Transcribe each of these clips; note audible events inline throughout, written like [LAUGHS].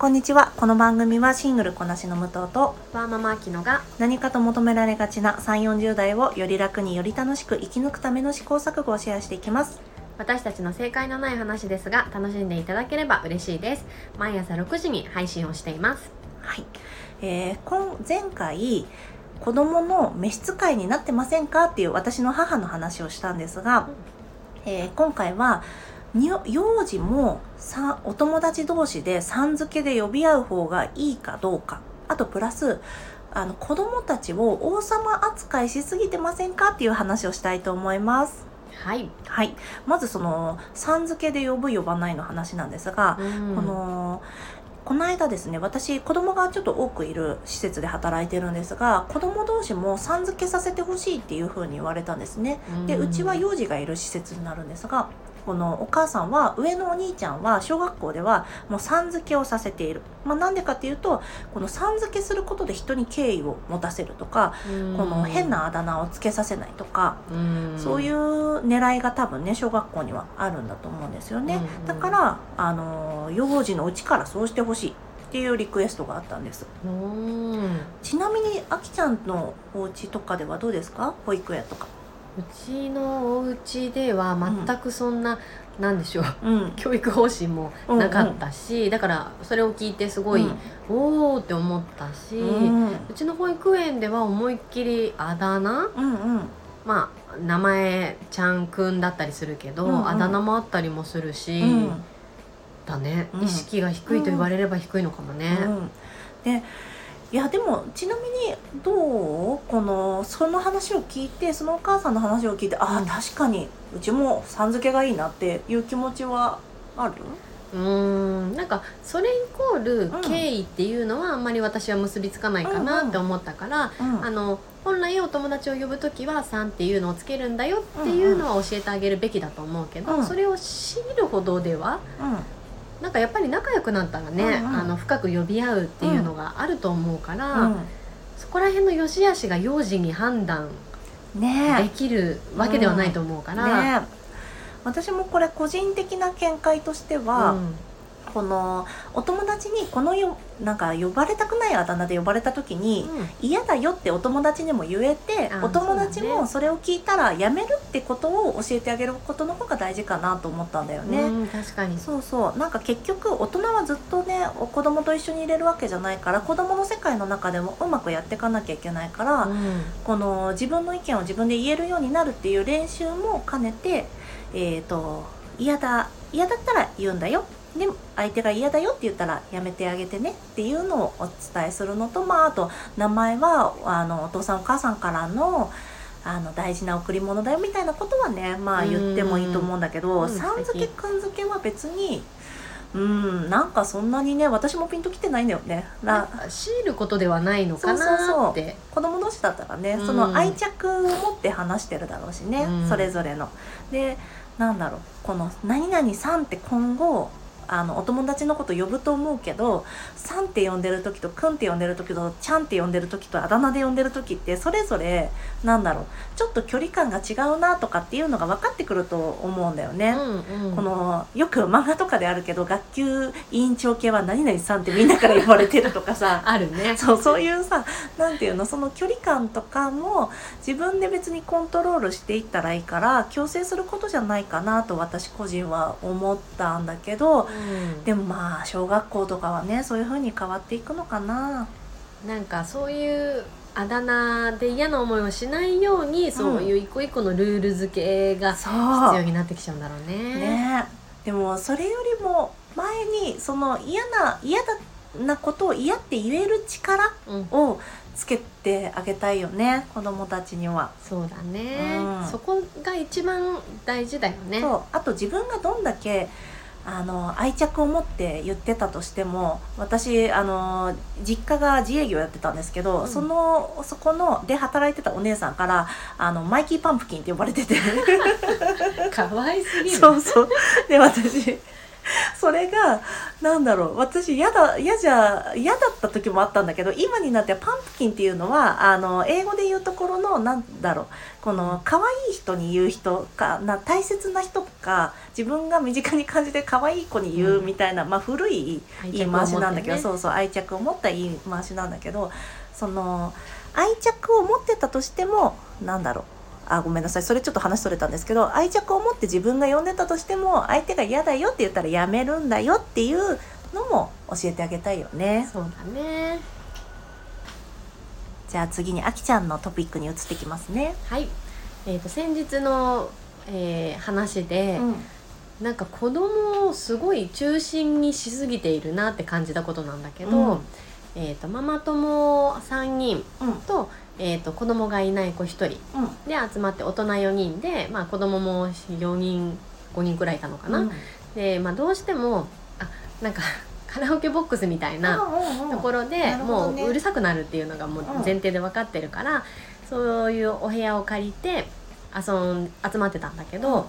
こんにちは。この番組はシングルこなしの武藤とワーママアキノが何かと求められがちな3 4 0代をより楽により楽しく生き抜くための試行錯誤をシェアしていきます。私たちの正解のない話ですが楽しんでいただければ嬉しいです。毎朝6時に配信をしています。はい、えー、今前回子供の召使いになってませんか？っていう私の母の話をしたんですが、えー今回はに幼児もさお友達同士でさん付けで呼び合う方がいいかどうか。あとプラスあの子供たちを王様扱いしすぎてませんかっていう話をしたいと思います。はい、はい、まずそのさん付けで呼ぶ呼ばないの話なんですが、うん。このこの間ですね私子供がちょっと多くいる施設で働いてるんですが子供同士もさん付けさせてほしいっていうふうに言われたんですね。でうちは幼児がいる施設になるんですがこのお母さんは上のお兄ちゃんは小学校ではもうさん付けをさせている、まあ、なんでかっていうとこのさん付けすることで人に敬意を持たせるとかこの変なあだ名をつけさせないとかそういうう狙いが多分ね小学校にはあるんだと思うんですよね、うんだからあの幼児のうちからそうしてほしいっていうリクエストがあったんです。うん。ちなみにあきちゃんのお家とかではどうですか？保育園とかうちのお家では全くそんな、なんでしょううん。教育方針もなかったし、だからそれを聞いてすごい、おおって思ったし、ううんちの保育園では思いっきりあだ名うんうん。まあ名前ちゃんくんだったりするけど、うんうん。あだ名もあったりもするし、うん。だね、うん。意識が低いと言われれば低いのかもね。うん。でいやでもちなみにどうこのその話を聞いてそのお母さんの話を聞いて、あうん。あ確かにうちもさん付けがいいなっていう気持ちはある？うーんなんかそれイコールうん。敬意っていうのはあんまり私は結びつかないかなって思ったから、うんあの本来お友達を呼ぶ時は「さん」っていうのをつけるんだよっていうのは教えてあげるべきだと思うけど、うん。それを強いるほどではなんかやっぱり仲良くなったらね、うんうんあの深く呼び合うっていうのがあると思うから、うん、そこら辺の良し悪しが幼児に判断できるわけではないと思うから。ね。え私もこれ個人的な見解としては、うんこのお友達にこのよなんか呼ばれたくないあだ名で呼ばれた時に、嫌だよってお友達にも言えてあお友達もそれを聞いたらやめるってことを教えてあげることの方が大事かなと思ったんだよね。うん確かに。そうそう。なんか結局大人はずっとねお子供と一緒にいれるわけじゃないから子供の世界の中でもうまくやっていかなきゃいけないから、うん。この自分の意見を自分で言えるようになるっていう練習も兼ねてえっ、と嫌だ嫌だったら言うんだよでも相手が嫌だよって言ったらやめてあげてねっていうのをお伝えするのとまああと名前はあのお父さんお母さんからのあの大事な贈り物だよみたいなことはねまあ言ってもいいと思うんだけどうん。さん付けくん付けは別にうんなんかそんなにね私もピンときてないんだよね。な強いることではないのかそうそうそう。なって子供同士だったらね、うん。その愛着を持って話してるだろうしね、うん。それぞれの。でなんだろうこの「何々さん」って今後あのお友達のこと呼ぶと思うけど「さん」って呼んでる時と「くん」って呼んでる時と「ちゃん」って呼んでる時とあだ名で呼んでる時ってそれぞれなんだろう。ちょっと距離感が違うなとかっていうのが分かってくると思うんだよね。うんうん。このよく漫画とかであるけど学級委員長系は何々さんってみんなから呼ばれてるとかさ。[LAUGHS] あるね。そうそういうさなんていうのその距離感とかも自分で別にコントロールしていったらいいから強制することじゃないかなと私個人は思ったんだけどうんでもまあ小学校とかはねそういう風に変わっていくのかな。なんかそういうあだ名で嫌な思いをしないように、そういう一個一個のルール付けが必要になってきちゃうんだろうね。ねでもそれよりも前にその嫌な嫌だなことを嫌って言える力うん、をつけてあげたいよね子供たちには。そうだね、うんそこが一番大事だよね。そうあと自分がどんだけあの愛着を持って言ってたとしても私あの実家が自営業やってたんですけど、うん。そのそこので働いてたお姉さんからあのマイキーパンプキンって呼ばれてて。[LAUGHS] 可愛すぎる。そうそう。で私 [LAUGHS] それがなんだろう私嫌だ嫌じゃ嫌だった時もあったんだけど今になってパンプキンっていうのはあの英語で言うところのなんだろうこの可愛い人に言う人かな大切な人か自分が身近に感じて可愛い子に言うみたいな、まあ古い言い回しなんだけど、ねそうそう愛着を持った言い回しなんだけどその愛着を持ってたとしてもなんだろうあごめんなさい。それちょっと話それたんですけど愛着を持って自分が呼んでたとしても相手が嫌だよって言ったらやめるんだよっていうのも教えてあげたいよね。そうだね。じゃあ次にあきちゃんのトピックに移ってきますね。はい。えー、と先日の、えー話で、うん。なんか子供をすごい中心にしすぎているなって感じたことなんだけど、うん。えー、とママ友3人うん。と,、えー、と子供がいない子1人。うん。で集まって大人4人で、まあ、子供も4人5人くらいいたのかな。うん。で、まあ、どうしてもあなんか [LAUGHS] カラオケボックスみたいなところで、もううるさくなるっていうのがもううん。前提で分かってるから、そういうお部屋を借りて遊ん集まってたんだけど、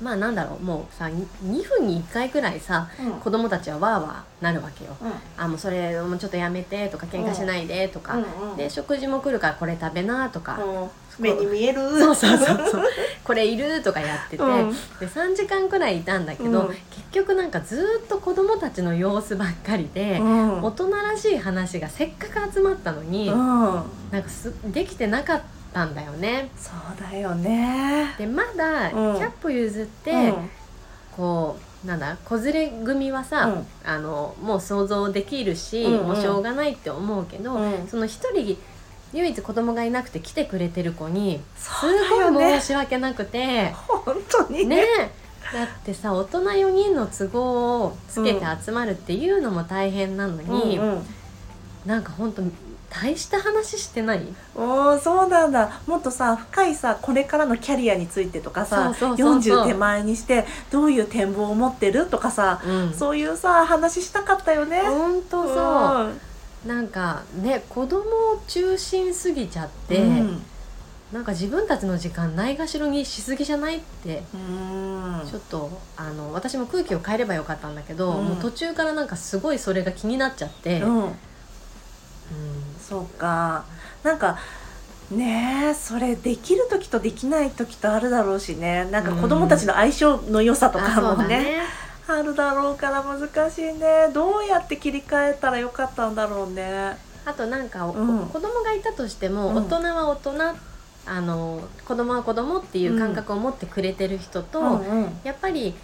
まあなんだろうもうさ2分に1回くらいさうん。子供たちはわーわーなるわけよ。うん。あもうそれもうちょっとやめてとか喧嘩しないでとか、うんうんで食事も来るからこれ食べなとか、うん。目に見える。そうそうそうそう。[LAUGHS] これいるとかやってて、うん。で3時間くらいいたんだけど、うん。結局なんかずっと子供たちの様子ばっかりで、うん。大人らしい話がせっかく集まったのに、うん。なんかすできてなかったんだよね。そうだよね。でまだうん。100歩譲って、うん。こうなんだ子連れ組はさ、うん。あのもう想像できるし、うんうん。もうしょうがないって思うけど、うん。その一人唯一子供がいなくて来てくれてる子にすそうだよごいね申し訳なくて。本当に。ね。だってさ大人4人の都合をつけて集まるっていうのも大変なのに、うんうん。なんかほんと大した話してない？おーそうなんだ。もっとさ深いさこれからのキャリアについてとかさそうそうそうそう。40手前にしてどういう展望を持ってるとかさ、うん。そういうさ話したかったよね。ほんとそう、うん。なんかね子供を中心すぎちゃって、うん。なんか自分たちの時間ないがしろにしすぎじゃないってうん。ちょっとあの私も空気を変えればよかったんだけど、うん。もう途中からなんかすごいそれが気になっちゃって、そうか。なんかねえそれできる時とできない時とあるだろうしね。なんか子供たちの相性の良さとかあそうもね,、あるだろうから難しいね。どうやって切り替えたらよかったんだろうね。あとなんか、おうん。子供がいたとしても、うん。大人は大人あの子供は子供っていう感覚を持ってくれてる人と、うんうん。やっぱり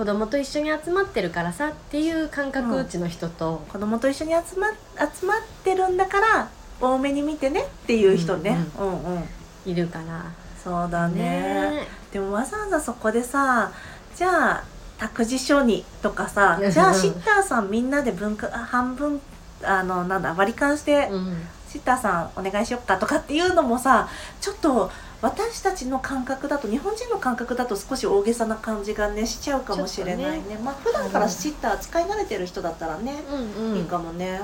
子供と一緒に集まってるからさっていう感覚うちの人と、子供と一緒に集ま集まってるんだから多めに見てねっていう人ね、うんうんいるから。そうだね。ね。でもわざわざそこでさじゃあ託児所にとかさうん。じゃあシッターさんみんなで分半分あのなんだ割り勘して、うん。シッターさんお願いしよっかとかっていうのもさちょっと私たちの感覚だと日本人の感覚だと少し大げさな感じがねしちゃうかもしれないね。まあ普段からシッター使い慣れてる人だったらね、うんうん。いいかもね。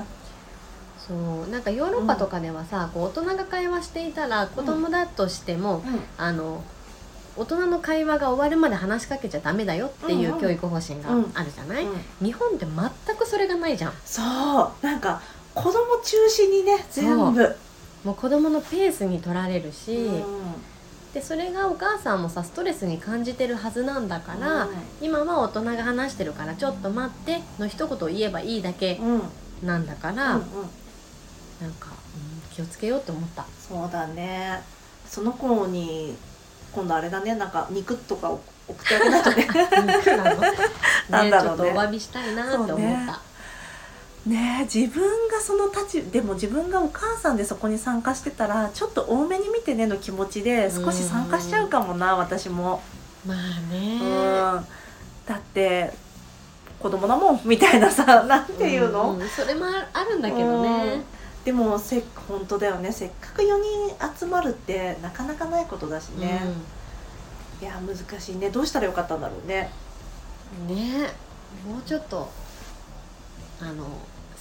そう。なんかヨーロッパとかではさ、こう大人が会話していたら子供だとしても、うん。あの大人の会話が終わるまで話しかけちゃダメだよっていうんうん。う教育方針があるじゃない、うん日本って全くそれがないじゃん。そう。なんか子供中心にね全部もう子供のペースに取られるし、うん。でそれがお母さんもさストレスに感じてるはずなんだから、うん。今は大人が話してるからちょっと待っての一言を言えばいいだけうん。なんだから、うんうん。なんか、うん気をつけようって思った。そうだね。その子に今度あれだね。なんか肉とかを送ってあげないとね。[LAUGHS] 肉なの？[LAUGHS] なんだろうね。ちょっとお詫びしたいなって思った。ねえ自分がその立ちでも自分がお母さんでそこに参加してたらちょっと多めに見てねの気持ちで少し参加しちゃうかもな私も、まあうん、ねだって子供だもんみたいなさ [LAUGHS] なんていうの、ん。それもあるんだけどね。でもせ本当だよね。せっかく4人集まるってなかなかないことだしね、いや難しいね。どうしたらよかったんだろうね。うんね。もうちょっとあの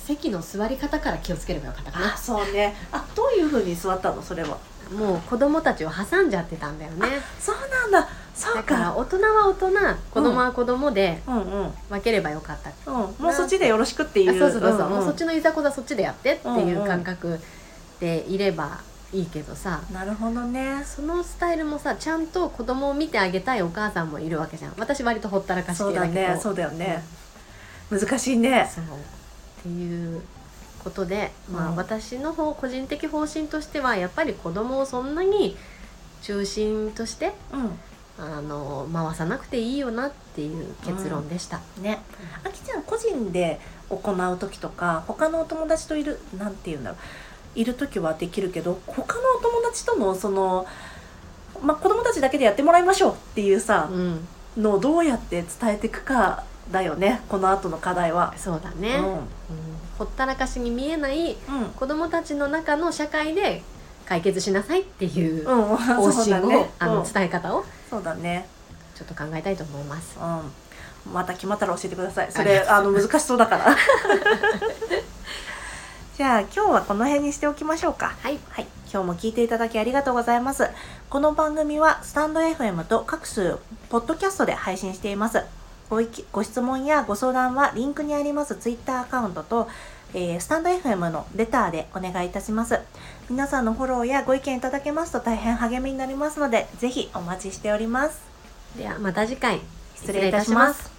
席の座り方から気をつければよかったかあなそうね。あどういうふうに座ったの？それは。もう子供たちを挟んじゃってたんだよね。そうなんだ。そうだからか大人は大人子供は子供でうんうん。分ければよかった、うん、もうそっちでよろしくっていう。あそうそうそうそう、んん。もうそっちのいざこざそっちでやってっていううんうん感覚でいればいいけどさ、なるほどね。そのスタイルもさちゃんと子供を見てあげたいお母さんもいるわけじゃん。私割とほったらかしそうだけど。ね。そうだよね、難しいね。そうっていうことで、まあうん。私の方個人的方針としてはやっぱり子供をそんなに中心としてうあの回さなくていいよなっていう結論でした。ん。ね。あきちゃん個人で行う時とか他のお友達といるなんて言うんだろう。いる時はできるけど他のお友達とのそのまあ子供たちだけでやってもらいましょうっていうさうん、のをどうやって伝えていくかだよねこの後の課題は。そうだね、うんほったらかしに見えないうん、うん子供たちの中の社会で解決しなさいっていううん、[LAUGHS] 方針を、だねあのうん伝え方をそうだねちょっと考えたいと思います。うん、また決まったら教えてください。それあの難しそうだから。[LAUGHS] [LAUGHS] じゃあ今日はこの辺にしておきましょうか。はい、はい、今日も聞いていただきありがとうございます。この番組はスタンド FM と各種ポッドキャストで配信しています。ご意見ご質問やご相談はリンクにありますツイッターアカウントと、えースタンド FM のレターでお願いいたします。皆さんのフォローやご意見いただけますと大変励みになりますので、ぜひお待ちしております。ではまた次回失礼いたします。